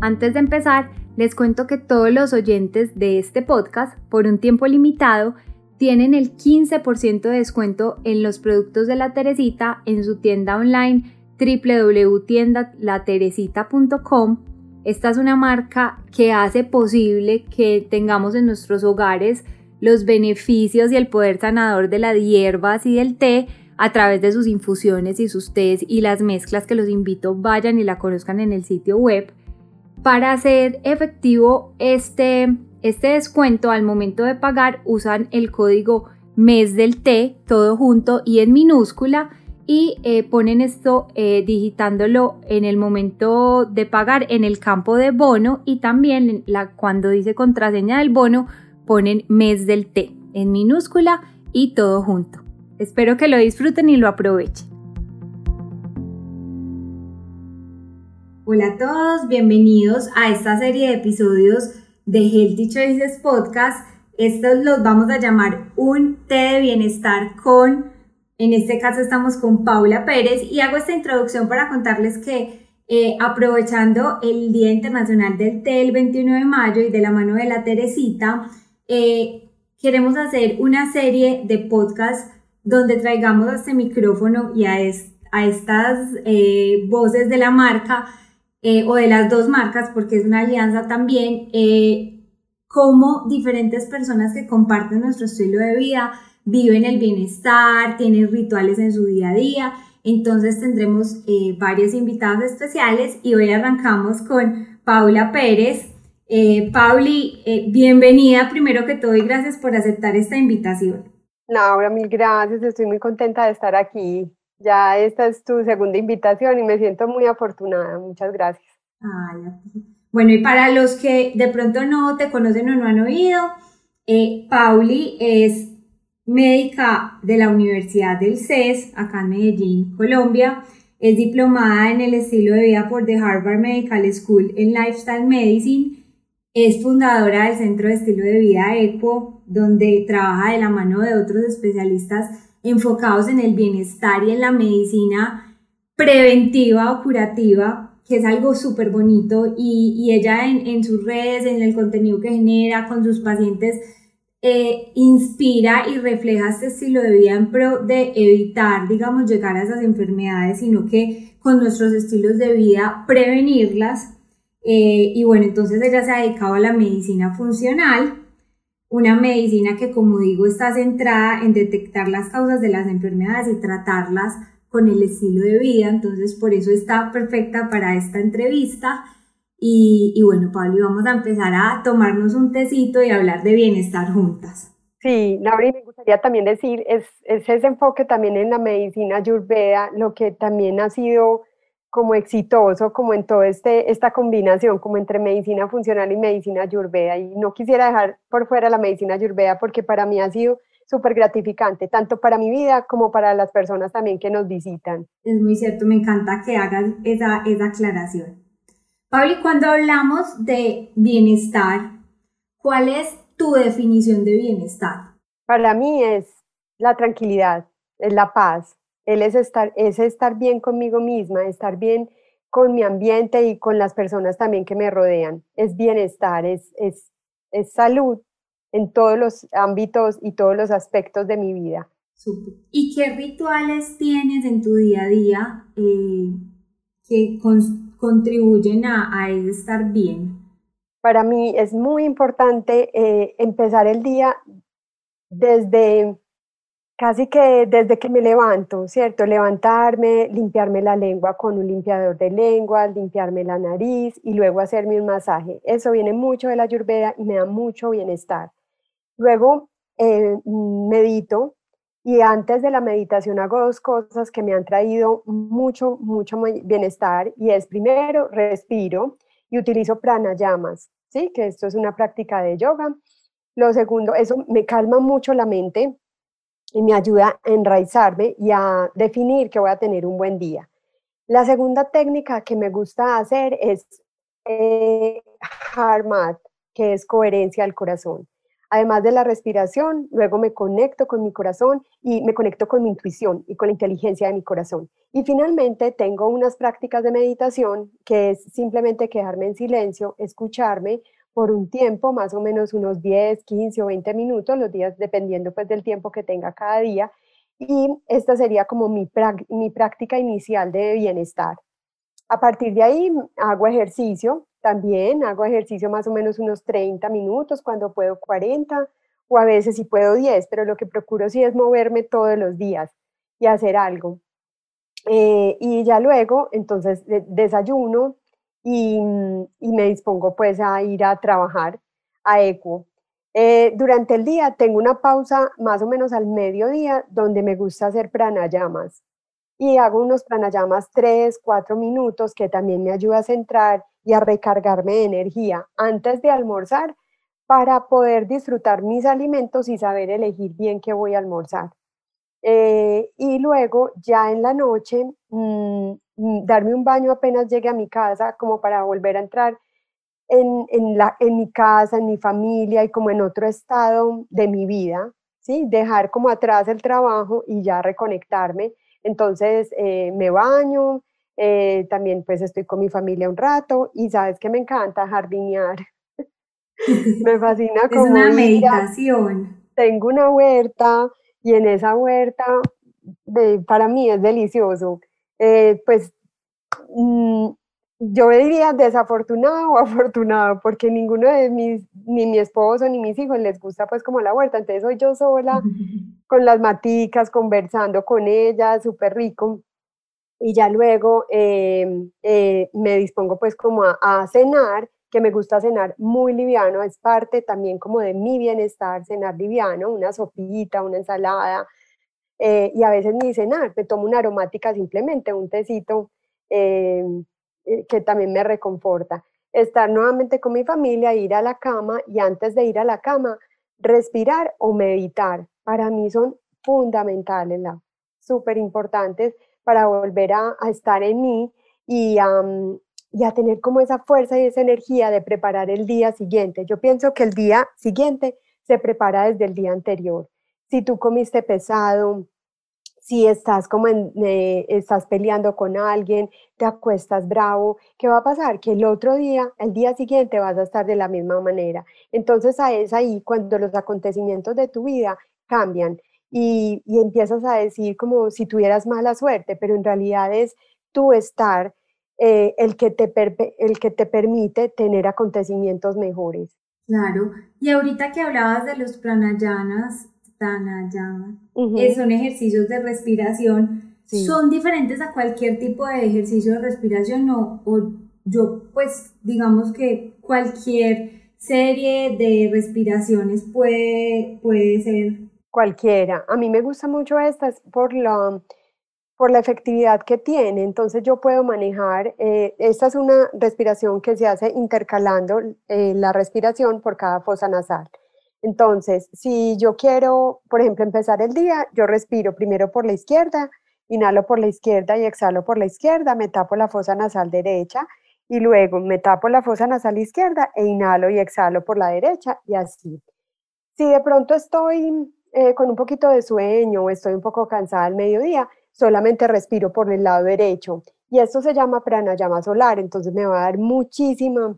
Antes de empezar, les cuento que todos los oyentes de este podcast, por un tiempo limitado, tienen el 15% de descuento en los productos de la Teresita en su tienda online www.tiendalateresita.com. Esta es una marca que hace posible que tengamos en nuestros hogares los beneficios y el poder sanador de las hierbas y del té a través de sus infusiones y sus tés y las mezclas que los invito vayan y la conozcan en el sitio web. Para hacer efectivo este, este descuento al momento de pagar usan el código mes del té, todo junto y en minúscula y eh, ponen esto eh, digitándolo en el momento de pagar en el campo de bono y también cuando dice contraseña del bono ponen mes del té en minúscula y todo junto. Espero que lo disfruten y lo aprovechen. Hola a todos, bienvenidos a esta serie de episodios de Healthy Choices Podcast. Estos los vamos a llamar un té de bienestar con, en este caso estamos con Paula Pérez y hago esta introducción para contarles que eh, aprovechando el Día Internacional del Té el 21 de mayo y de la mano de la Teresita, eh, queremos hacer una serie de podcasts donde traigamos a este micrófono y a, a estas eh, voces de la marca eh, o de las dos marcas, porque es una alianza también, eh, cómo diferentes personas que comparten nuestro estilo de vida viven el bienestar, tienen rituales en su día a día. Entonces tendremos eh, varios invitados especiales y hoy arrancamos con Paula Pérez. Eh, Pauli, bienvenida primero que todo y gracias por aceptar esta invitación. Laura, mil gracias, estoy muy contenta de estar aquí. Ya esta es tu segunda invitación y me siento muy afortunada. Muchas gracias. bueno, y para los que de pronto no te conocen o no han oído, eh, Pauli es médica de la Universidad del CES, acá en Medellín, Colombia. Es diplomada en el estilo de vida por The Harvard Medical School en Lifestyle Medicine. Es fundadora del Centro de Estilo de Vida ECO, donde trabaja de la mano de otros especialistas enfocados en el bienestar y en la medicina preventiva o curativa, que es algo súper bonito y, ella en, sus redes, en el contenido que genera con sus pacientes, eh, inspira y refleja este estilo de vida en pro de evitar, digamos, llegar a esas enfermedades, sino que con nuestros estilos de vida prevenirlas. Eh, y bueno, entonces ella se ha dedicado a la medicina funcional una medicina que, como digo, está centrada en detectar las causas de las enfermedades y tratarlas con el estilo de vida, entonces por eso está perfecta para esta entrevista. Y, bueno, Pablo, vamos a empezar a tomarnos un tecito y hablar de bienestar juntas. Sí, Laura, me gustaría también decir, es, es ese enfoque también en la medicina ayurveda, lo que también ha sido como exitoso, como en toda este, esta combinación, como entre medicina funcional y medicina ayurveda. Y no quisiera dejar por fuera la medicina ayurveda porque para mí ha sido súper gratificante, tanto para mi vida como para las personas también que nos visitan. Es muy cierto, me encanta que hagas esa, esa aclaración. Pablo, cuando hablamos de bienestar, ¿cuál es tu definición de bienestar? Para mí es la tranquilidad, es la paz, él es estar, es estar bien conmigo misma, estar bien con mi ambiente y con las personas también que me rodean. Es bienestar, es, es, es salud en todos los ámbitos y todos los aspectos de mi vida. ¿Y qué rituales tienes en tu día a día eh, que contribuyen a, a estar bien? Para mí es muy importante eh, empezar el día desde Casi que desde que me levanto, ¿cierto? Levantarme, limpiarme la lengua con un limpiador de lengua, limpiarme la nariz y luego hacerme un masaje. Eso viene mucho de la ayurveda y me da mucho bienestar. Luego eh, medito y antes de la meditación hago dos cosas que me han traído mucho, mucho bienestar y es primero respiro y utilizo pranayamas, ¿sí? Que esto es una práctica de yoga. Lo segundo, eso me calma mucho la mente y me ayuda a enraizarme y a definir que voy a tener un buen día. La segunda técnica que me gusta hacer es eh, Mat, que es coherencia al corazón. Además de la respiración, luego me conecto con mi corazón y me conecto con mi intuición y con la inteligencia de mi corazón. Y finalmente tengo unas prácticas de meditación que es simplemente quedarme en silencio, escucharme, por un tiempo, más o menos unos 10, 15 o 20 minutos, los días dependiendo pues del tiempo que tenga cada día. Y esta sería como mi, mi práctica inicial de bienestar. A partir de ahí hago ejercicio, también hago ejercicio más o menos unos 30 minutos, cuando puedo 40 o a veces si puedo 10, pero lo que procuro sí es moverme todos los días y hacer algo. Eh, y ya luego, entonces, desayuno, y, me dispongo pues a ir a trabajar a ECO. Eh, durante el día tengo una pausa más o menos al mediodía donde me gusta hacer pranayamas y hago unos pranayamas 3, 4 minutos que también me ayuda a centrar y a recargarme de energía antes de almorzar para poder disfrutar mis alimentos y saber elegir bien qué voy a almorzar. Eh, y luego ya en la noche mm, darme un baño apenas llegue a mi casa como para volver a entrar en, en, la, en mi casa, en mi familia y como en otro estado de mi vida, ¿sí? Dejar como atrás el trabajo y ya reconectarme. Entonces eh, me baño, eh, también pues estoy con mi familia un rato y sabes que me encanta jardinear. me fascina como... Es una meditación. Tengo una huerta, y en esa huerta de, para mí es delicioso. Eh, pues mm, yo diría desafortunado o afortunado, porque ninguno de mis, ni mi esposo ni mis hijos les gusta pues como la huerta, entonces soy yo sola con las maticas, conversando con ellas, súper rico. Y ya luego em, eh, me dispongo pues como a, a cenar que me gusta cenar muy liviano, es parte también como de mi bienestar, cenar liviano, una sopita, una ensalada, eh, y a veces ni cenar, me tomo una aromática simplemente, un tecito eh, eh, que también me reconforta. Estar nuevamente con mi familia, ir a la cama y antes de ir a la cama, respirar o meditar. Para mí son fundamentales, súper importantes para volver a, estar en mí y a tener como esa fuerza y esa energía de preparar el día siguiente. Yo pienso que el día siguiente se prepara desde el día anterior. Si tú comiste pesado, si estás como en, eh, estás peleando con alguien, te acuestas bravo, ¿qué va a pasar? Que el otro día, el día siguiente vas a estar de la misma manera. Entonces es ahí cuando los acontecimientos de tu vida cambian y, y empiezas a decir como si tuvieras mala suerte, pero en realidad es tu estar eh, el, que te el que te permite tener acontecimientos mejores. Claro, y ahorita que hablabas de los pranayamas, pranayama, eh, son ejercicios de respiración, son diferentes a cualquier tipo de ejercicio de respiración o, o yo pues digamos que cualquier serie de respiraciones puede, puede ser. Cualquiera. A mí me gusta mucho estas por la por la efectividad que tiene. Entonces yo puedo manejar, eh, esta es una respiración que se hace intercalando eh, la respiración por cada fosa nasal. Entonces, si yo quiero, por ejemplo, empezar el día, yo respiro primero por la izquierda, inhalo por la izquierda y exhalo por la izquierda, me tapo la fosa nasal derecha y luego me tapo la fosa nasal izquierda e inhalo y exhalo por la derecha y así. Si de pronto estoy eh, con un poquito de sueño o estoy un poco cansada al mediodía, solamente respiro por el lado derecho. Y esto se llama pranayama solar, entonces me va a dar muchísima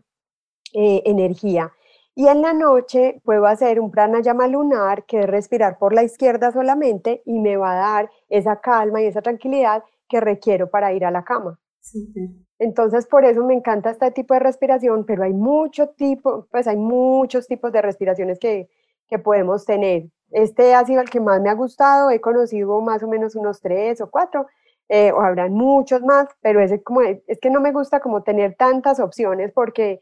eh, energía. Y en la noche puedo hacer un pranayama lunar, que es respirar por la izquierda solamente, y me va a dar esa calma y esa tranquilidad que requiero para ir a la cama. Entonces, por eso me encanta este tipo de respiración, pero hay mucho tipo, pues hay muchos tipos de respiraciones que, que podemos tener. este ha sido el que más me ha gustado, he conocido más o menos unos tres o cuatro, eh, o habrán muchos más, pero es, como, es que no me gusta como tener tantas opciones porque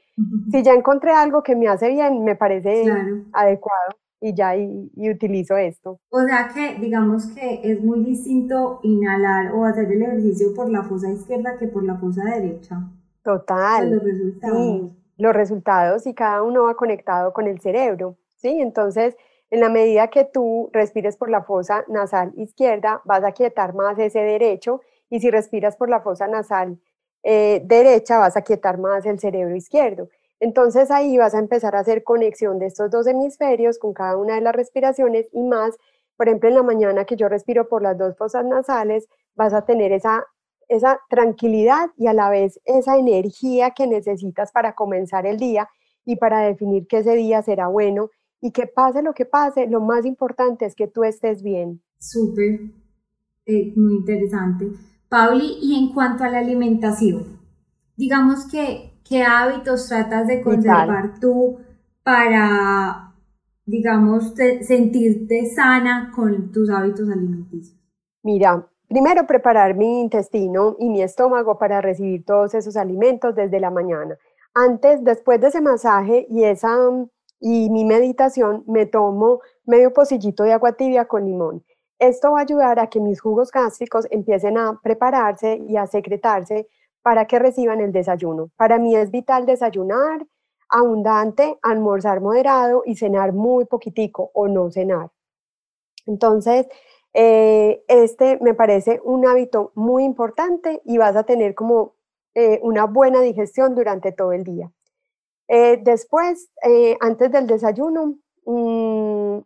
si ya encontré algo que me hace bien, me parece adecuado y ya y, utilizo esto. O sea que digamos que es muy distinto inhalar o hacer el ejercicio por la fosa izquierda que por la fosa derecha. Total. Los resultados. Sí, los resultados y cada uno va conectado con el cerebro, ¿sí? Entonces, en la medida que tú respires por la fosa nasal izquierda, vas a quietar más ese derecho y si respiras por la fosa nasal eh, derecha, vas a quietar más el cerebro izquierdo. Entonces ahí vas a empezar a hacer conexión de estos dos hemisferios con cada una de las respiraciones y más, por ejemplo, en la mañana que yo respiro por las dos fosas nasales, vas a tener esa, esa tranquilidad y a la vez esa energía que necesitas para comenzar el día y para definir que ese día será bueno y que pase lo que pase, lo más importante es que tú estés bien. Súper, eh, muy interesante. Pauli, y en cuanto a la alimentación, digamos que, ¿qué hábitos tratas de conservar tú para, digamos, sentirte sana con tus hábitos alimenticios? Mira, primero preparar mi intestino y mi estómago para recibir todos esos alimentos desde la mañana. Antes, después de ese masaje y esa y mi meditación me tomo medio pocillito de agua tibia con limón. Esto va a ayudar a que mis jugos gástricos empiecen a prepararse y a secretarse para que reciban el desayuno. Para mí es vital desayunar abundante, almorzar moderado y cenar muy poquitico o no cenar. Entonces, eh, este me parece un hábito muy importante y vas a tener como eh, una buena digestión durante todo el día. Eh, después, eh, antes del desayuno, mm,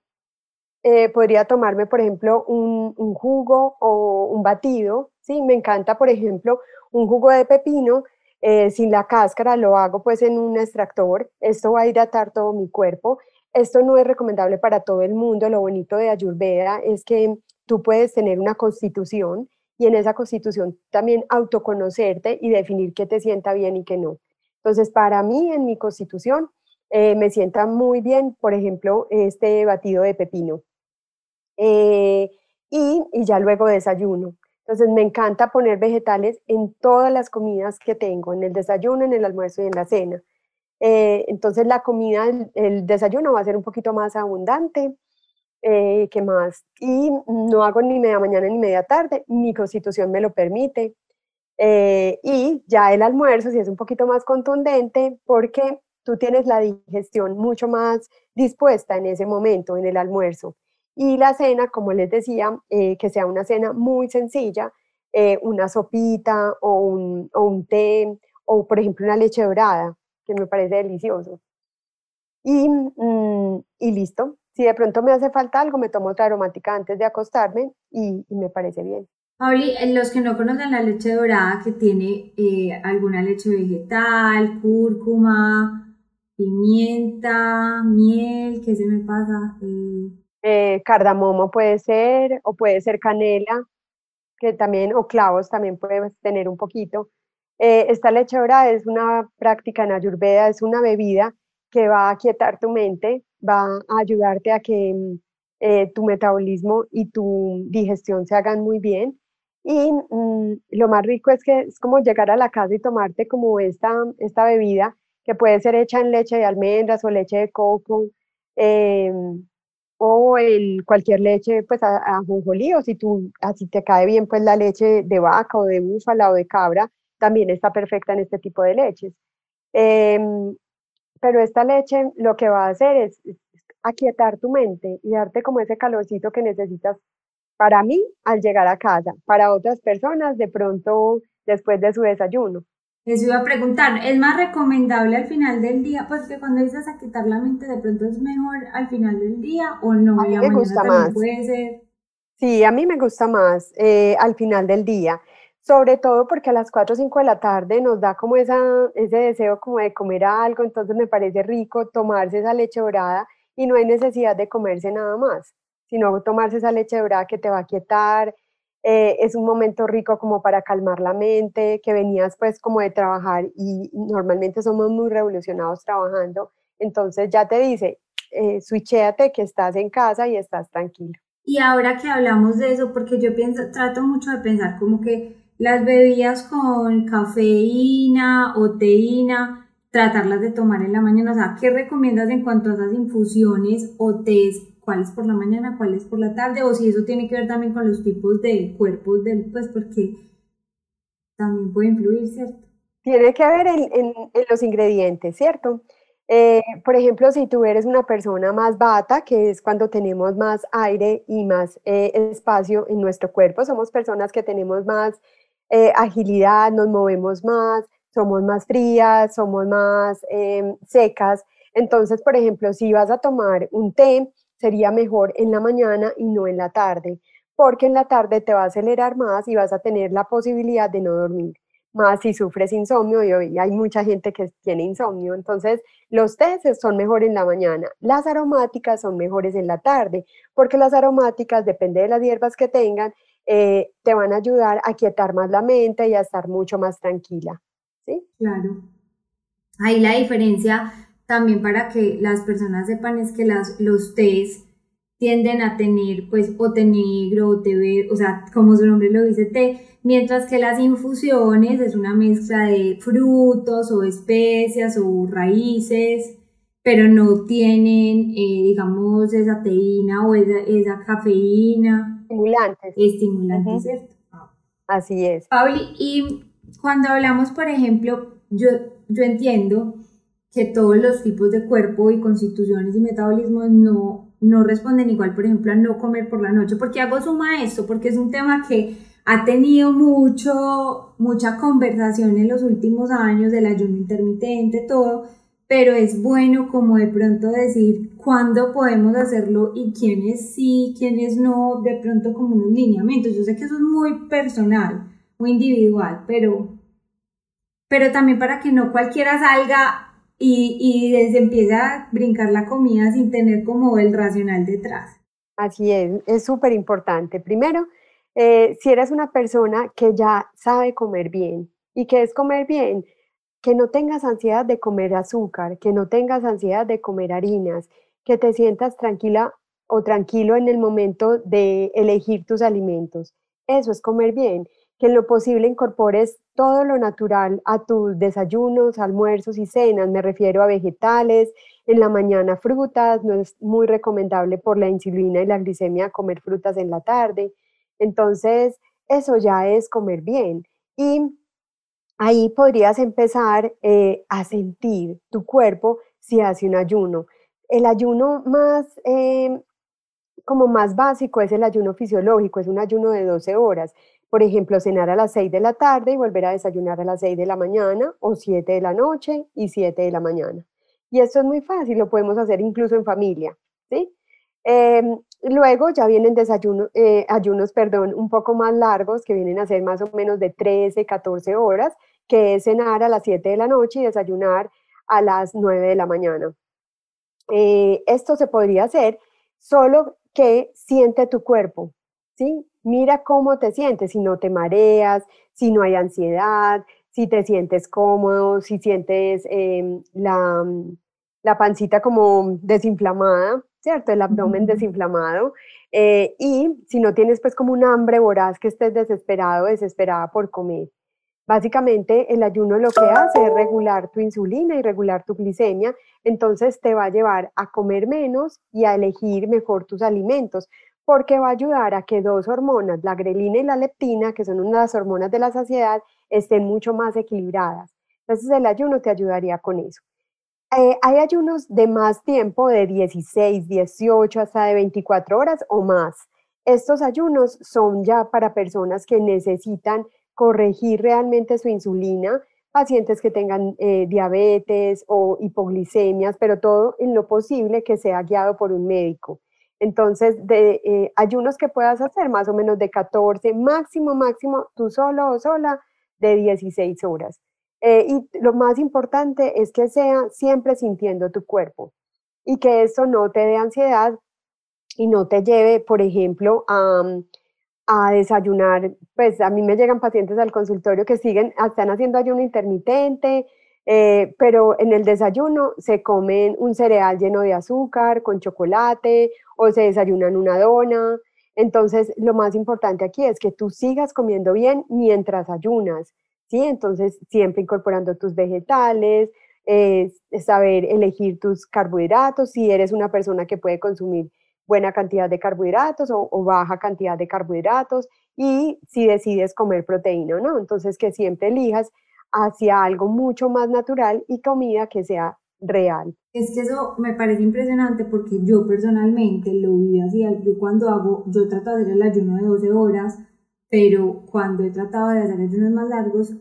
eh, podría tomarme, por ejemplo, un, jugo o un batido. ¿sí? Me encanta, por ejemplo, un jugo de pepino sin la cáscara, lo hago pues en un extractor. Esto va a hidratar todo mi cuerpo. Esto no es recomendable para todo el mundo. Lo bonito de Ayurveda es que tú puedes tener una constitución y en esa constitución también autoconocerte y definir qué te sienta bien y qué no. Entonces, para mí, en mi constitución, eh, me sienta muy bien, por ejemplo, este batido de pepino. Eh, y, ya luego desayuno. Entonces, me encanta poner vegetales en todas las comidas que tengo, en el desayuno, en el almuerzo y en la cena. Eh, entonces, la comida, el, desayuno va a ser un poquito más abundante. que más? Y no hago ni media mañana ni media tarde, mi constitución me lo permite. Eh, y ya el almuerzo si es un poquito más contundente porque tú tienes la digestión mucho más dispuesta en ese momento, en el almuerzo. Y la cena, como les decía, eh, que sea una cena muy sencilla, eh, una sopita o un, o un, té o, por ejemplo, una leche dorada, que me parece delicioso. Y, mm, y listo. Si de pronto me hace falta algo, me tomo otra aromática antes de acostarme y me parece bien. Pauli, los que no conocen la leche dorada, que tiene eh, alguna leche vegetal, cúrcuma, pimienta, miel, ¿qué se me pasa? Eh, eh, cardamomo puede ser, o puede ser canela, que también, o clavos también puedes tener un poquito. esta leche dorada es una práctica en Ayurveda, es una bebida que va a quietar tu mente, va a ayudarte a que tu metabolismo y tu digestión se hagan muy bien y mm, lo más rico es que es como llegar a la casa y tomarte como esta, esta bebida que puede ser hecha en leche de almendras o leche de coco em, o el, cualquier leche pues a, a o si tú así te cae bien pues la leche de vaca o de búfala o de cabra también está perfecta en este tipo de leches. Em, pero esta leche lo que va a hacer es, es aquietar tu mente y darte como ese calorcito que necesitas para mí al llegar a casa, para otras personas de pronto después de su desayuno. Les iba a preguntar, ¿es más recomendable al final del día? Pues que cuando dices a quitar la mente, de pronto es mejor al final del día o no. A mí me gusta más. Puede ser. Sí, a mí me gusta más eh, al final del día, sobre todo porque a las 4 o 5 de la tarde nos da como esa, ese deseo como de comer algo, entonces me parece rico tomarse esa leche dorada y no hay necesidad de comerse nada más sino tomarse esa leche dorada que te va a quietar. Eh, es un momento rico como para calmar la mente, que venías pues como de trabajar y normalmente somos muy revolucionados trabajando. Entonces ya te dice, eh, switchéate que estás en casa y estás tranquilo. Y ahora que hablamos de eso, porque yo pienso, trato mucho de pensar como que las bebidas con cafeína o teína, tratarlas de tomar en la mañana. O sea, ¿qué recomiendas en cuanto a esas infusiones o tés? ¿Cuáles por la mañana, cuáles por la tarde? O si eso tiene que ver también con los tipos de cuerpos del, pues porque también puede influir, ¿cierto? Tiene que ver en, en, los ingredientes, ¿cierto? Eh, por ejemplo, si tú eres una persona más bata, que es cuando tenemos más aire y más eh, espacio en nuestro cuerpo, somos personas que tenemos más eh, agilidad, nos movemos más, somos más frías, somos más em, secas. Entonces, por ejemplo, si vas a tomar un té, sería mejor en la mañana y no en la tarde, porque en la tarde te va a acelerar más y vas a tener la posibilidad de no dormir más si sufres insomnio y hoy hay mucha gente que tiene insomnio. Entonces, los tés son mejores en la mañana, las aromáticas son mejores en la tarde, porque las aromáticas, depende de las hierbas que tengan, eh, te van a ayudar a quietar más la mente y a estar mucho más tranquila. ¿Sí? Claro. Ahí la diferencia también para que las personas sepan es que las, los tés tienden a tener pues o té negro o té verde, o sea, como su nombre lo dice, té, mientras que las infusiones es una mezcla de frutos o especias o raíces, pero no tienen, eh, digamos, esa teína o esa, cafeína. Estimulantes. Estimulantes, ¿cierto? Así es. Pauli, y cuando hablamos, por ejemplo, yo, yo entiendo que todos los tipos de cuerpo y constituciones y metabolismos no, no responden igual, por ejemplo, a no comer por la noche. ¿Por qué hago suma a esto? Porque es un tema que ha tenido mucho, mucha conversación en los últimos años del ayuno intermitente, todo, pero es bueno como de pronto decir cuándo podemos hacerlo y quiénes sí, quiénes no, de pronto como unos lineamientos. Yo sé que eso es muy personal, muy individual, pero, pero también para que no cualquiera salga y, y desde empieza a brincar la comida sin tener como el racional detrás. Así es, es súper importante. Primero, eh, si eres una persona que ya sabe comer bien y que es comer bien, que no tengas ansiedad de comer azúcar, que no tengas ansiedad de comer harinas, que te sientas tranquila o tranquilo en el momento de elegir tus alimentos. Eso es comer bien, que en lo posible incorpores todo lo natural a tus desayunos, almuerzos y cenas. Me refiero a vegetales, en la mañana frutas, no es muy recomendable por la insulina y la glicemia comer frutas en la tarde. Entonces, eso ya es comer bien. Y ahí podrías empezar eh, a sentir tu cuerpo si hace un ayuno. El ayuno más, eh, como más básico es el ayuno fisiológico, es un ayuno de 12 horas. Por ejemplo, cenar a las 6 de la tarde y volver a desayunar a las 6 de la mañana o 7 de la noche y 7 de la mañana. Y esto es muy fácil, lo podemos hacer incluso en familia, ¿sí? Em, luego ya vienen desayunos, eh, ayunos un poco más largos, que vienen a ser más o menos de 13, 14 horas, que es cenar a las 7 de la noche y desayunar a las 9 de la mañana. Eh, esto se podría hacer solo que siente tu cuerpo, ¿sí? Mira cómo te sientes, si no te mareas, si no hay ansiedad, si te sientes cómodo, si sientes em, la, la pancita como desinflamada, ¿cierto? El abdomen desinflamado. Eh, y si no tienes pues como un hambre voraz que estés desesperado, desesperada por comer. Básicamente el ayuno lo que hace es regular tu insulina y regular tu glicemia, entonces te va a llevar a comer menos y a elegir mejor tus alimentos, porque va a ayudar a que dos hormonas, la grelina y la leptina, que son unas hormonas de la saciedad, estén mucho más equilibradas. Entonces el ayuno te ayudaría con eso. Eh, hay ayunos de más tiempo, de 16, 18, hasta de 24 horas o más. Estos ayunos son ya para personas que necesitan corregir realmente su insulina, pacientes que tengan eh, diabetes o hipoglicemias, pero todo en lo posible que sea guiado por un médico. Entonces, de eh, ayunos que puedas hacer más o menos de 14, máximo, máximo, tú solo o sola, de 16 horas. Eh, y lo más importante es que sea siempre sintiendo tu cuerpo y que eso no te dé ansiedad y no te lleve, por ejemplo, a, a desayunar. Pues a mí me llegan pacientes al consultorio que siguen, están haciendo ayuno intermitente, Eh, pero en el desayuno se comen un cereal lleno de azúcar con chocolate o se desayunan una dona. Entonces, lo más importante aquí es que tú sigas comiendo bien mientras ayunas, ¿sí? Entonces, siempre incorporando tus vegetales, saber elegir tus carbohidratos, si eres una persona que puede consumir buena cantidad de carbohidratos o, baja cantidad de carbohidratos y si decides comer proteína o no. Entonces, que siempre elijas hacia algo mucho más natural y comida que sea real. Es que eso me parece impresionante porque yo personalmente lo viví así. Yo cuando hago, yo trato de hacer el ayuno de 12 horas, pero cuando he tratado de hacer ayunos más largos,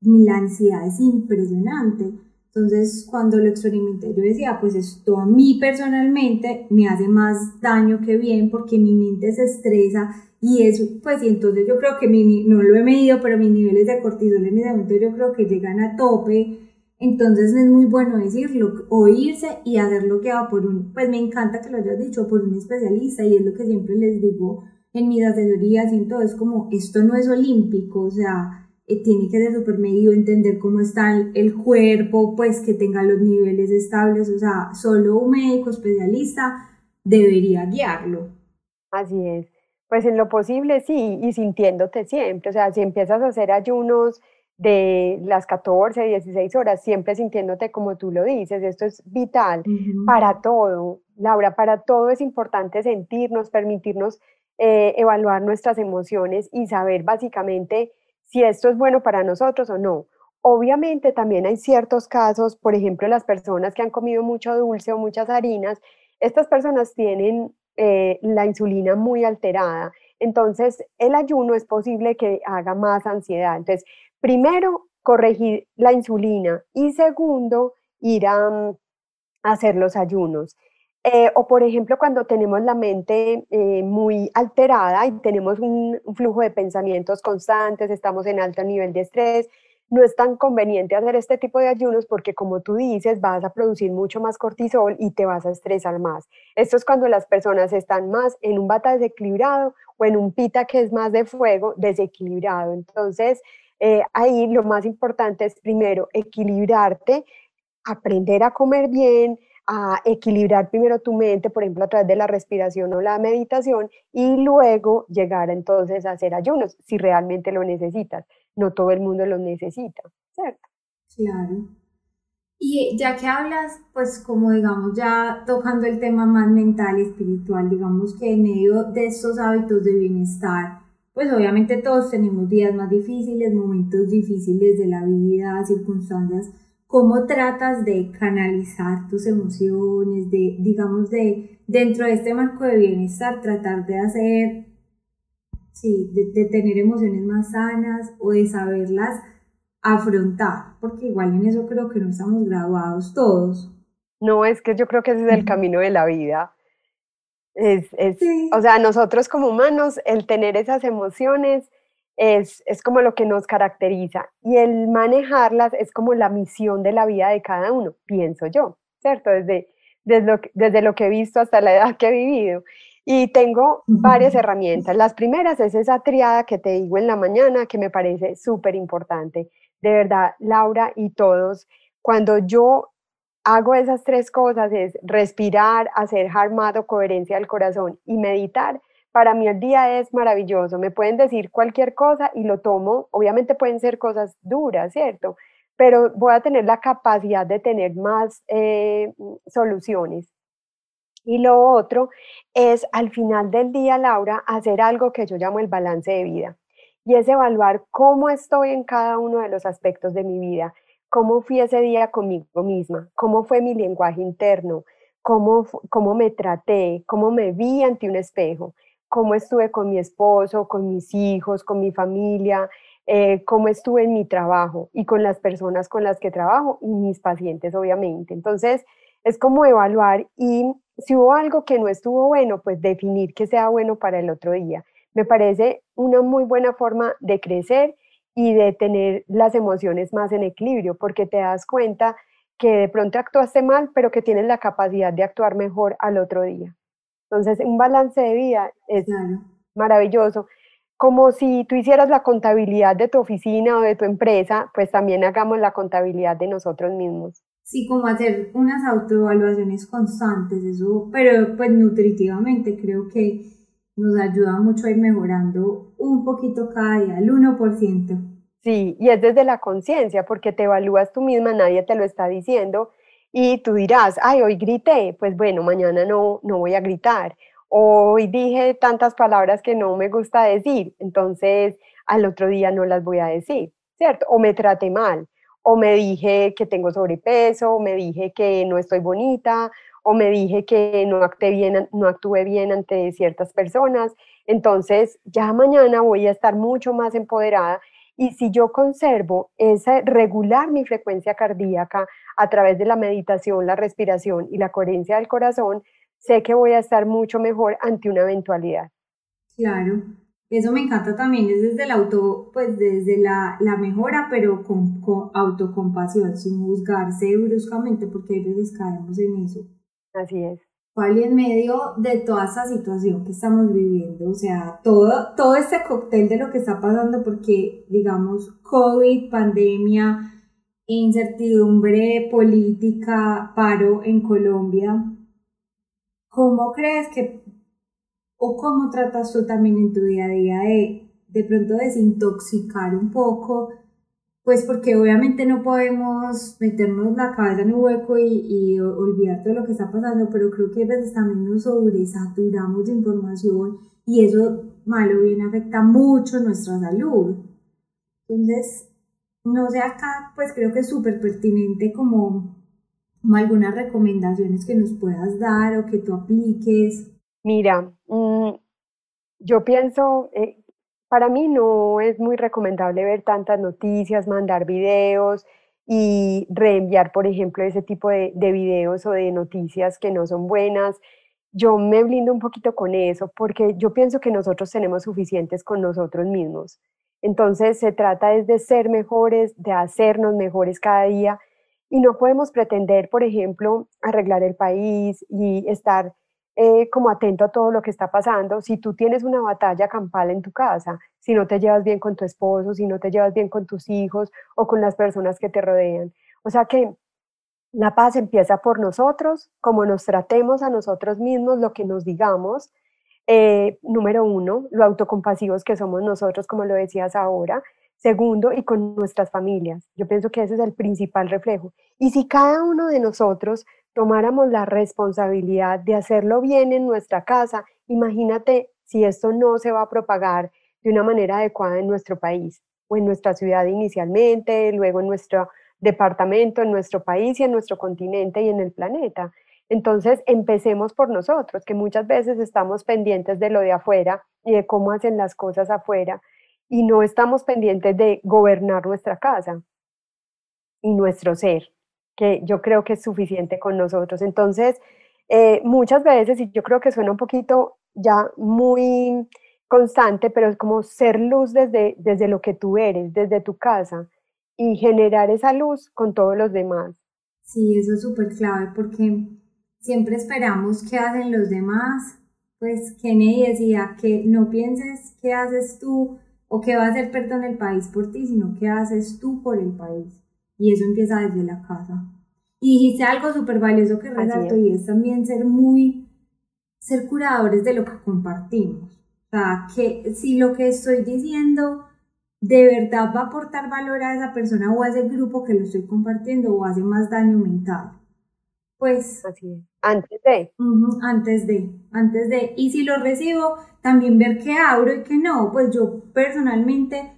mi ansiedad es impresionante entonces, cuando lo experimenté, yo decía, pues esto a mí personalmente me hace más daño que bien porque mi mente se estresa y eso, pues, y entonces yo creo que mi, no lo he medido, pero mis niveles de cortisol en ese momento yo creo que llegan a tope. Entonces es muy bueno decirlo, oírse y hacer lo que va por un, pues me encanta que lo hayas dicho, por un especialista y es lo que siempre les digo en mis asesorías y en es como, esto no es olímpico, o sea, eh, tiene que ser súper medido, entender cómo está el, cuerpo, pues que tenga los niveles estables, o sea, solo un médico especialista debería guiarlo. Así es, pues en lo posible sí, y sintiéndote siempre, o sea, si empiezas a hacer ayunos de las 14, 16 horas, siempre sintiéndote como tú lo dices, esto es vital para todo, Laura, para todo es importante sentirnos, permitirnos eh, evaluar nuestras emociones y saber básicamente si esto es bueno para nosotros o no. Obviamente también hay ciertos casos, por ejemplo, las personas que han comido mucho dulce o muchas harinas, estas personas tienen eh, la insulina muy alterada. Entonces, el ayuno es posible que haga más ansiedad. Entonces, primero, corregir la insulina y segundo, ir a mm, hacer los ayunos. Eh, o por ejemplo, cuando tenemos la mente eh, muy alterada y tenemos un, flujo de pensamientos constantes, estamos en alto nivel de estrés, no es tan conveniente hacer este tipo de ayunos porque como tú dices, vas a producir mucho más cortisol y te vas a estresar más. Esto es cuando las personas están más en un bata desequilibrado o en un pita que es más de fuego desequilibrado. Entonces, eh, ahí lo más importante es primero equilibrarte, aprender a comer bien, a equilibrar primero tu mente, por ejemplo, a través de la respiración o la meditación, y luego llegar entonces a hacer ayunos, si realmente lo necesitas. No todo el mundo lo necesita, ¿cierto? Claro. Y ya que hablas, pues como digamos, ya tocando el tema más mental y espiritual, digamos que en medio de estos hábitos de bienestar, pues obviamente todos tenemos días más difíciles, momentos difíciles de la vida, circunstancias cómo tratas de canalizar tus emociones, de, digamos, de dentro de este marco de bienestar, tratar de hacer, sí, de, tener emociones más sanas o de saberlas afrontar, porque igual en eso creo que no estamos graduados todos. No, es que yo creo que ese es el camino de la vida. Es, es O sea, nosotros como humanos, el tener esas emociones es, como lo que nos caracteriza y el manejarlas es como la misión de la vida de cada uno, pienso yo, ¿cierto? Desde, desde, lo, desde lo que he visto hasta la edad que he vivido. Y tengo varias herramientas. Las primeras es esa triada que te digo en la mañana, que me parece súper importante. De verdad, Laura y todos, cuando yo hago esas tres cosas, es respirar, hacer o coherencia del corazón y meditar, para mí el día es maravilloso. Me pueden decir cualquier cosa y lo tomo. Obviamente pueden ser cosas duras, ¿cierto? Pero voy a tener la capacidad de tener más eh, soluciones. Y lo otro es al final del día, Laura, hacer algo que yo llamo el balance de vida. Y es evaluar cómo estoy en cada uno de los aspectos de mi vida, cómo fui ese día conmigo misma, cómo fue mi lenguaje interno, cómo, cómo me traté, cómo me vi ante un espejo cómo estuve con mi esposo, con mis hijos, con mi familia, eh, cómo estuve en mi trabajo y con las personas con las que trabajo y mis pacientes, obviamente. Entonces, es como evaluar y si hubo algo que no estuvo bueno, pues definir que sea bueno para el otro día. Me parece una muy buena forma de crecer y de tener las emociones más en equilibrio, porque te das cuenta que de pronto actuaste mal, pero que tienes la capacidad de actuar mejor al otro día. Entonces, un balance de vida es maravilloso. como si tú hicieras la contabilidad de tu oficina o de tu empresa, pues también hagamos la contabilidad de nosotros mismos. Sí, como hacer unas autoevaluaciones constantes, eso, pero pues nutritivamente creo que nos ayuda mucho a ir mejorando un poquito cada día, el 1%. Sí, y es desde la conciencia, porque te evalúas tú misma, nadie te lo está diciendo, y tú dirás, ay, hoy grité, pues bueno, mañana no, no voy a gritar. Hoy dije tantas palabras que no me gusta decir, entonces al otro día no las voy a decir, ¿cierto? O me traté mal, o me dije que tengo sobrepeso, o me dije que no estoy bonita, o me dije que no actué bien, no actué bien ante ciertas personas. Entonces ya mañana voy a estar mucho más empoderada y si yo conservo esa regular mi frecuencia cardíaca a través de la meditación, la respiración y la coherencia del corazón, sé que voy a estar mucho mejor ante una eventualidad. Claro, eso me encanta también, es desde el auto, pues desde la, la mejora, pero con, con, autocompasión, sin juzgarse bruscamente, porque a veces caemos en eso. Así es. Y en medio de toda esa situación que estamos viviendo, o sea, todo, todo este cóctel de lo que está pasando, porque, digamos, COVID, pandemia, incertidumbre política, paro en Colombia, ¿cómo crees que, o cómo tratas tú también en tu día a día de, de pronto desintoxicar un poco pues porque obviamente no podemos meternos la cabeza en un hueco y, olvidar todo lo que está pasando, pero creo que a veces también nos sobresaturamos de información y eso malo bien afecta mucho nuestra salud. Entonces, no sé, acá pues creo que es súper pertinente como, algunas recomendaciones que nos puedas dar o que tú apliques. Mira, mm, yo pienso, eh, para mí no es muy recomendable ver tantas noticias, mandar videos y reenviar, por ejemplo, ese tipo de, videos o de noticias que no son buenas. Yo me blindo un poquito con eso porque yo pienso que nosotros tenemos suficientes con nosotros mismos. Entonces se trata de ser mejores, de hacernos mejores cada día y no podemos pretender, por ejemplo, arreglar el país y estar eh, como atento a todo lo que está pasando. Si tú tienes una batalla campal en tu casa, si no te llevas bien con tu esposo, si no te llevas bien con tus hijos o con las personas que te rodean. O sea que la paz empieza por nosotros, como nos tratemos a nosotros mismos, lo que nos digamos. Eh, número uno, lo autocompasivos que somos nosotros, como lo decías ahora. Segundo, y con nuestras familias. Yo pienso que ese es el principal reflejo. Y si cada uno de nosotros tomáramos la responsabilidad de hacerlo bien en nuestra casa, imagínate si esto no se va a propagar de una manera adecuada en nuestro país o en nuestra ciudad inicialmente, luego en nuestro departamento, en nuestro país y en nuestro continente y en el planeta. Entonces, empecemos por nosotros, que muchas veces estamos pendientes de lo de afuera y de cómo hacen las cosas afuera y no estamos pendientes de gobernar nuestra casa y nuestro ser que yo creo que es suficiente con nosotros. Entonces, eh, muchas veces, y yo creo que suena un poquito ya muy constante, pero es como ser luz desde, desde lo que tú eres, desde tu casa, y generar esa luz con todos los demás. Sí, eso es súper clave porque siempre esperamos qué hacen los demás. Pues Kennedy decía que no pienses qué haces tú o qué va a hacer perdón el país por ti, sino qué haces tú por el país. Y eso empieza desde la casa. Y dijiste algo súper valioso que resalto y es también ser muy, ser curadores de lo que compartimos. O sea, que si lo que estoy diciendo de verdad va a aportar valor a esa persona o a ese grupo que lo estoy compartiendo o hace más daño mental. Pues... Así Antes de. antes de, antes de. Y si lo recibo, también ver qué abro y qué no. Pues yo personalmente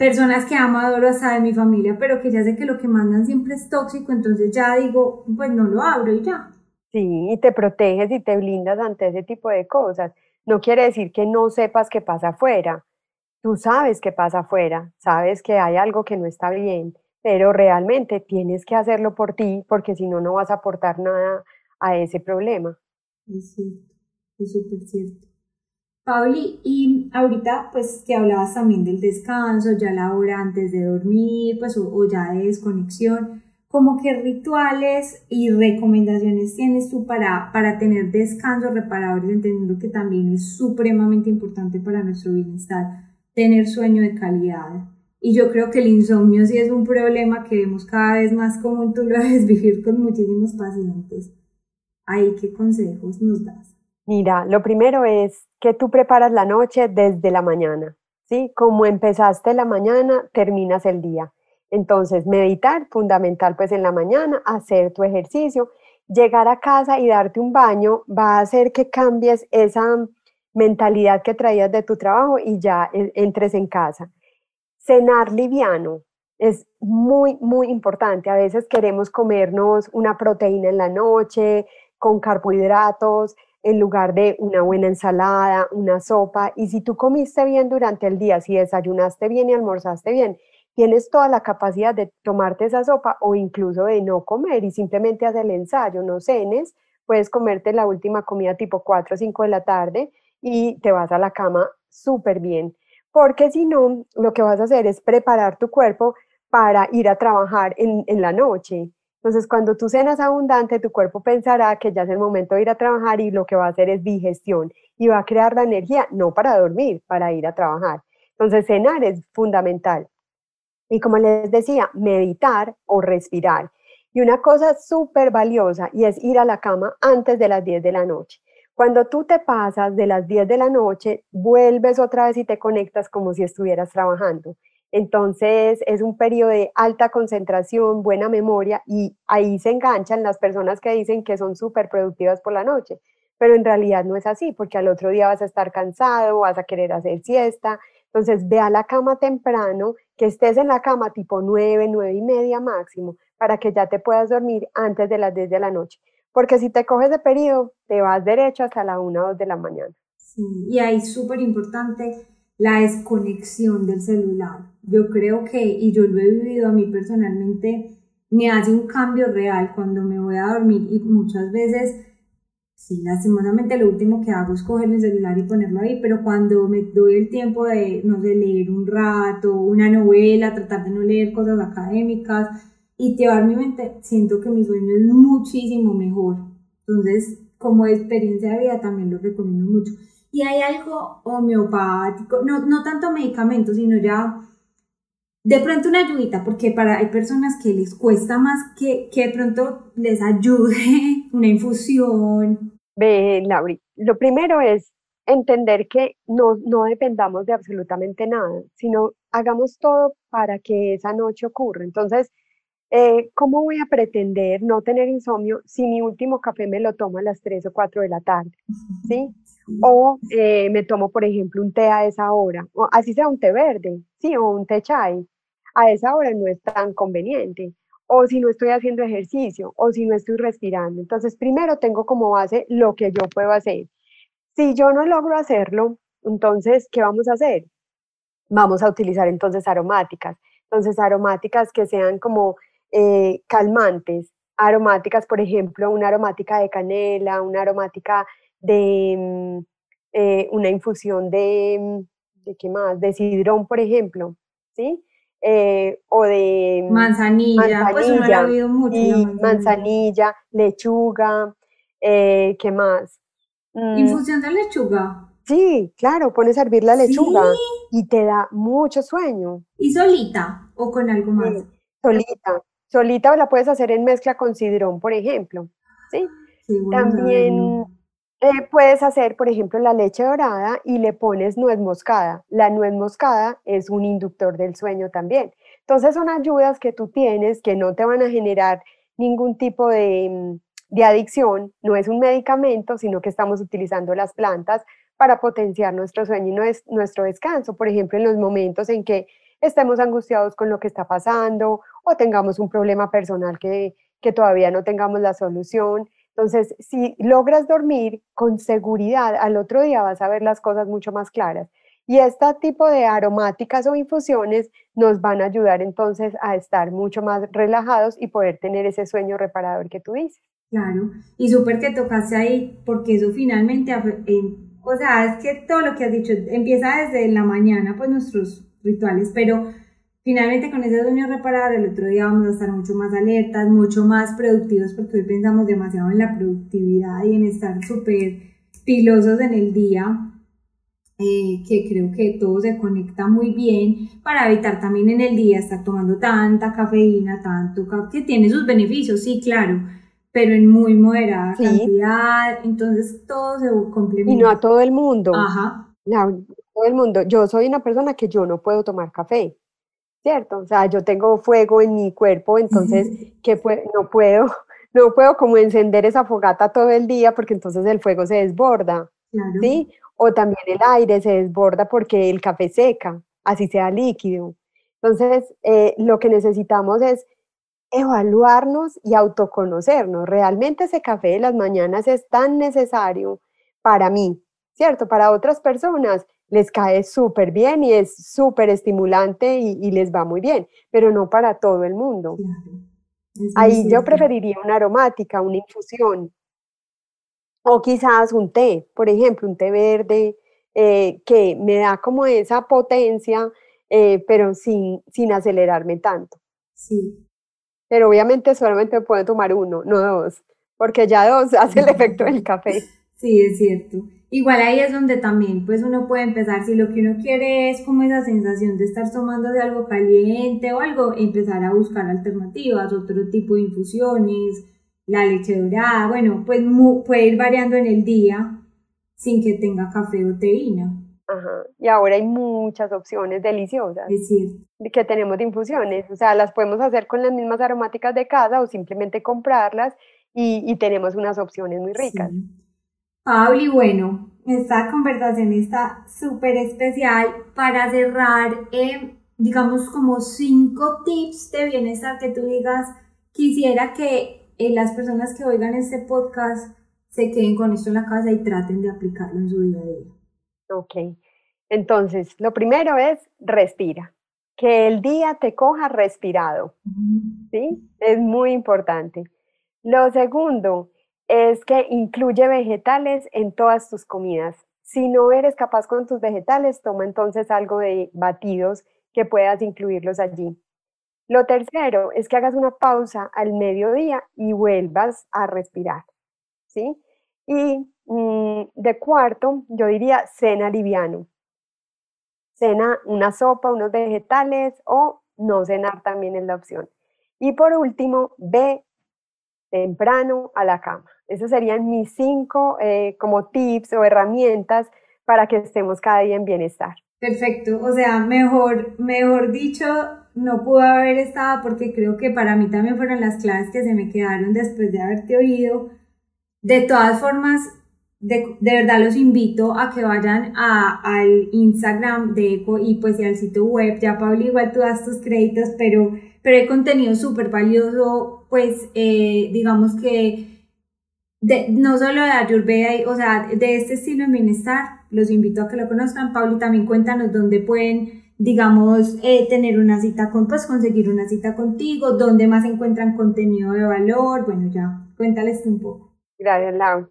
personas que amo, adoro hasta de mi familia, pero que ya sé que lo que mandan siempre es tóxico, entonces ya digo, pues no lo abro y ya. Sí, y te proteges y te blindas ante ese tipo de cosas. No quiere decir que no sepas qué pasa afuera. Tú sabes qué pasa afuera, sabes que hay algo que no está bien, pero realmente tienes que hacerlo por ti porque si no, no vas a aportar nada a ese problema. Es cierto, es súper cierto. Pauli, y ahorita pues que hablabas también del descanso, ya la hora antes de dormir, pues o, ya de desconexión, como qué rituales y recomendaciones tienes tú para, para tener descansos reparadores, entendiendo que también es supremamente importante para nuestro bienestar tener sueño de calidad. Y yo creo que el insomnio sí es un problema que vemos cada vez más común, tú lo debes vivir con muchísimos pacientes. Ahí, ¿qué consejos nos das? Mira, lo primero es que tú preparas la noche desde la mañana, ¿sí? Como empezaste la mañana, terminas el día. Entonces, meditar, fundamental pues en la mañana, hacer tu ejercicio, llegar a casa y darte un baño va a hacer que cambies esa mentalidad que traías de tu trabajo y ya entres en casa. Cenar liviano es muy, muy importante. A veces queremos comernos una proteína en la noche con carbohidratos en lugar de una buena ensalada, una sopa. Y si tú comiste bien durante el día, si desayunaste bien y almorzaste bien, tienes toda la capacidad de tomarte esa sopa o incluso de no comer y simplemente hacer el ensayo, no cenes, puedes comerte la última comida tipo 4 o 5 de la tarde y te vas a la cama súper bien. Porque si no, lo que vas a hacer es preparar tu cuerpo para ir a trabajar en, en la noche. Entonces, cuando tú cenas abundante, tu cuerpo pensará que ya es el momento de ir a trabajar y lo que va a hacer es digestión y va a crear la energía, no para dormir, para ir a trabajar. Entonces, cenar es fundamental. Y como les decía, meditar o respirar. Y una cosa súper valiosa y es ir a la cama antes de las 10 de la noche. Cuando tú te pasas de las 10 de la noche, vuelves otra vez y te conectas como si estuvieras trabajando. Entonces es un periodo de alta concentración, buena memoria y ahí se enganchan las personas que dicen que son súper productivas por la noche. Pero en realidad no es así, porque al otro día vas a estar cansado, vas a querer hacer siesta. Entonces ve a la cama temprano, que estés en la cama tipo 9, 9 y media máximo, para que ya te puedas dormir antes de las 10 de la noche. Porque si te coges de periodo, te vas derecho hasta la 1 o 2 de la mañana. Sí, y ahí súper importante la desconexión del celular. Yo creo que, y yo lo he vivido a mí personalmente, me hace un cambio real cuando me voy a dormir y muchas veces, sí, lastimosamente lo último que hago es coger mi celular y ponerlo ahí, pero cuando me doy el tiempo de, no sé, leer un rato, una novela, tratar de no leer cosas académicas, y llevar mi mente, siento que mi sueño es muchísimo mejor. Entonces, como experiencia de vida también lo recomiendo mucho. Y hay algo homeopático, no, no tanto medicamento, sino ya de pronto una ayudita, porque para hay personas que les cuesta más que, que de pronto les ayude una infusión. Ve, Lauri, lo primero es entender que no, no dependamos de absolutamente nada, sino hagamos todo para que esa noche ocurra. Entonces, eh, ¿cómo voy a pretender no tener insomnio si mi último café me lo tomo a las 3 o 4 de la tarde? ¿Sí? O eh, me tomo, por ejemplo, un té a esa hora, o así sea un té verde, ¿sí? O un té chai. A esa hora no es tan conveniente. O si no estoy haciendo ejercicio, o si no estoy respirando. Entonces, primero tengo como base lo que yo puedo hacer. Si yo no logro hacerlo, entonces, ¿qué vamos a hacer? Vamos a utilizar entonces aromáticas. Entonces, aromáticas que sean como eh, calmantes, aromáticas, por ejemplo, una aromática de canela, una aromática de mm, eh, una infusión de, mm, ¿de qué más? De sidrón, por ejemplo, ¿sí? Eh, o de manzanilla, manzanilla, pues oído mucho, manzanilla. manzanilla. lechuga, ¿qué más? Mm. ¿Infusión de lechuga? Sí, claro, pones a hervir la lechuga y te da mucho sueño. ¿Y solita o con algo más? solita, Solita la puedes hacer en mezcla con sidrón, por ejemplo. ¿sí? También eh, puedes hacer, por ejemplo, la leche dorada y le pones nuez moscada. La nuez moscada es un inductor del sueño también. Entonces son ayudas que tú tienes que no te van a generar ningún tipo de, mm, de adicción. No es un medicamento, sino que estamos utilizando las plantas para potenciar nuestro sueño y nuestro descanso. Por ejemplo, en los momentos en que estemos angustiados con lo que está pasando o tengamos un problema personal que, que todavía no tengamos la solución. Entonces, si logras dormir con seguridad, al otro día vas a ver las cosas mucho más claras. Y este tipo de aromáticas o infusiones nos van a ayudar entonces a estar mucho más relajados y poder tener ese sueño reparador que tú dices. Claro, y súper que tocaste ahí, porque eso finalmente, o sea, es que todo lo que has dicho empieza desde la mañana, pues nuestros rituales, pero finalmente con ese sueño reparador el otro día vamos a estar mucho más alertas, mucho más productivos porque hoy pensamos demasiado en la productividad y en estar súper pilosos en el día. Eh, que creo que todo se conecta muy bien para evitar también en el día estar tomando tanta cafeína, tanto que tiene sus beneficios, sí, claro, pero en muy moderada cantidad, entonces todo se complementa. Y no a todo el mundo. Ajá. No, todo el mundo. Yo soy una persona que yo no puedo tomar café. ¿Cierto? O sea, yo tengo fuego en mi cuerpo, entonces que no puedo, no puedo como encender esa fogata todo el día porque entonces el fuego se desborda, ¿sí? O también el aire se desborda porque el café seca, así sea líquido. Entonces, eh, lo que necesitamos es evaluarnos y autoconocernos. Realmente ese café de las mañanas es tan necesario para mí, ¿cierto? Para otras personas les cae súper bien y es súper estimulante y, les va muy bien, pero no para todo el mundo. Ahí yo preferiría una aromática, una infusión, o quizás un té, por ejemplo, un té verde, eh, que me da como esa potencia, eh, pero sin, sin acelerarme tanto. Sí. Pero obviamente solamente puedo tomar uno, no dos, porque ya dos hace el efecto del café. Sí, es cierto. Igual ahí es donde también pues uno puede empezar, si lo que uno quiere es como esa sensación de estar tomando de algo caliente o algo, empezar a buscar alternativas, otro tipo de infusiones, la leche dorada, bueno, pues puede ir variando en el día sin que tenga café o teína. Ajá. Y ahora hay muchas opciones deliciosas. Es cierto. Que tenemos de infusiones, o sea, las podemos hacer con las mismas aromáticas de casa o simplemente comprarlas y, tenemos unas opciones muy ricas. Pauli, bueno, esta conversación está súper especial para cerrar, eh, digamos, como cinco tips de bienestar que tú digas, quisiera que eh, las personas que oigan este podcast se queden con esto en la casa y traten de aplicarlo en su día a día. Ok, entonces, lo primero es respira, que el día te coja respirado, ¿sí? Es muy importante. Lo segundo, es que incluye vegetales en todas tus comidas. Si no eres capaz con tus vegetales, toma entonces algo de batidos que puedas incluirlos allí. Lo tercero es que hagas una pausa al mediodía y vuelvas a respirar, ¿sí? Y mm, de cuarto, yo diría cena liviano. Cena una sopa, unos vegetales o no cenar también es la opción. Y por último, ve temprano a la cama. Esos serían mis cinco eh, como tips o herramientas para que estemos cada día en bienestar. Perfecto, o sea, mejor, mejor dicho, no pudo haber estado porque creo que para mí también fueron las claves que se me quedaron después de haberte oído. De todas formas, de, de verdad los invito a que vayan a, al Instagram de Eco y pues al sitio web. Ya Pablo, igual tú das tus créditos, pero, pero hay contenido súper valioso, pues eh, digamos que no solo de Ayurveda, o sea, de este estilo de bienestar, los invito a que lo conozcan. Pablo, también cuéntanos dónde pueden, digamos, eh, tener una cita con, pues conseguir una cita contigo, dónde más encuentran contenido de valor. Bueno, ya, cuéntales un poco. Gracias, Lau.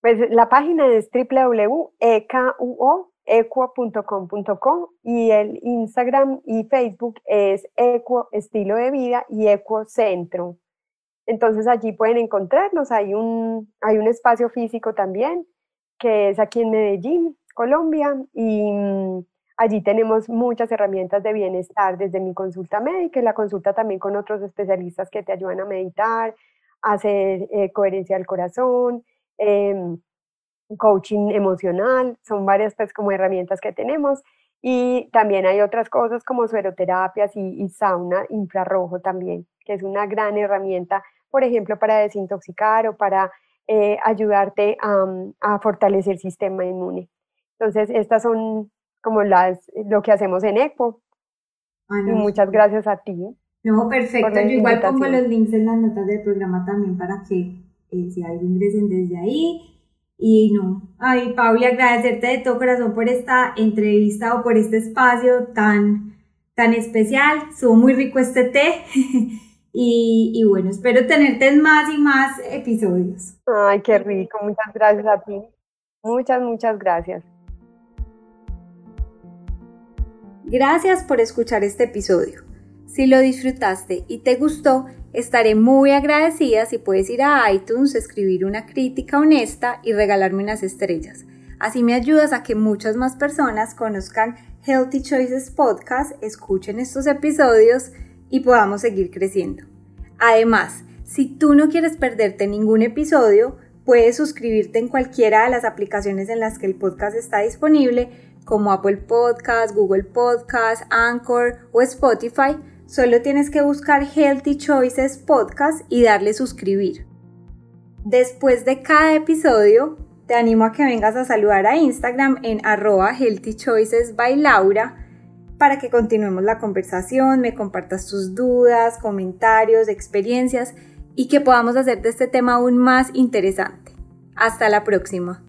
Pues la página es www.ecuo.com.com y el Instagram y Facebook es Ecuo Estilo de Vida y Ecuo Centro. Entonces allí pueden encontrarnos, hay un, hay un espacio físico también, que es aquí en Medellín, Colombia, y mm, allí tenemos muchas herramientas de bienestar, desde mi consulta médica y la consulta también con otros especialistas que te ayudan a meditar, a hacer eh, coherencia del corazón, em, coaching emocional, son varias pues como herramientas que tenemos. Y también hay otras cosas como sueroterapias y, y sauna infrarrojo también, que es una gran herramienta por ejemplo, para desintoxicar o para eh, ayudarte a, fortalecer el sistema inmune. Entonces, estas son como las, lo que hacemos en ECPO. y muchas gracias a ti. No, perfecto. Yo igual pongo los links en las notas del programa también para que eh, si alguien ingresen desde ahí. Y no, ay, Pauli, agradecerte de todo corazón por esta entrevista o por este espacio tan, tan especial. Estuvo muy rico este té. Y, bueno, espero tenerte en más y más episodios. Ay, qué rico. Muchas gracias a ti. Muchas, muchas gracias. Gracias por escuchar este episodio. Si lo disfrutaste y te gustó, estaré muy agradecida si puedes ir a iTunes, escribir una crítica honesta y regalarme unas estrellas. Así me ayudas a que muchas más personas conozcan Healthy Choices Podcast, escuchen estos episodios y podamos seguir creciendo. Además, si tú no quieres perderte ningún episodio, puedes suscribirte en cualquiera de las aplicaciones en las que el podcast está disponible, como Apple Podcast, Google Podcast, Anchor o Spotify. Solo tienes que buscar Healthy Choices Podcast y darle suscribir. Después de cada episodio, te animo a que vengas a saludar a Instagram en arroba Healthy Choices by Laura para que continuemos la conversación, me compartas tus dudas, comentarios, experiencias y que podamos hacer de este tema aún más interesante. Hasta la próxima.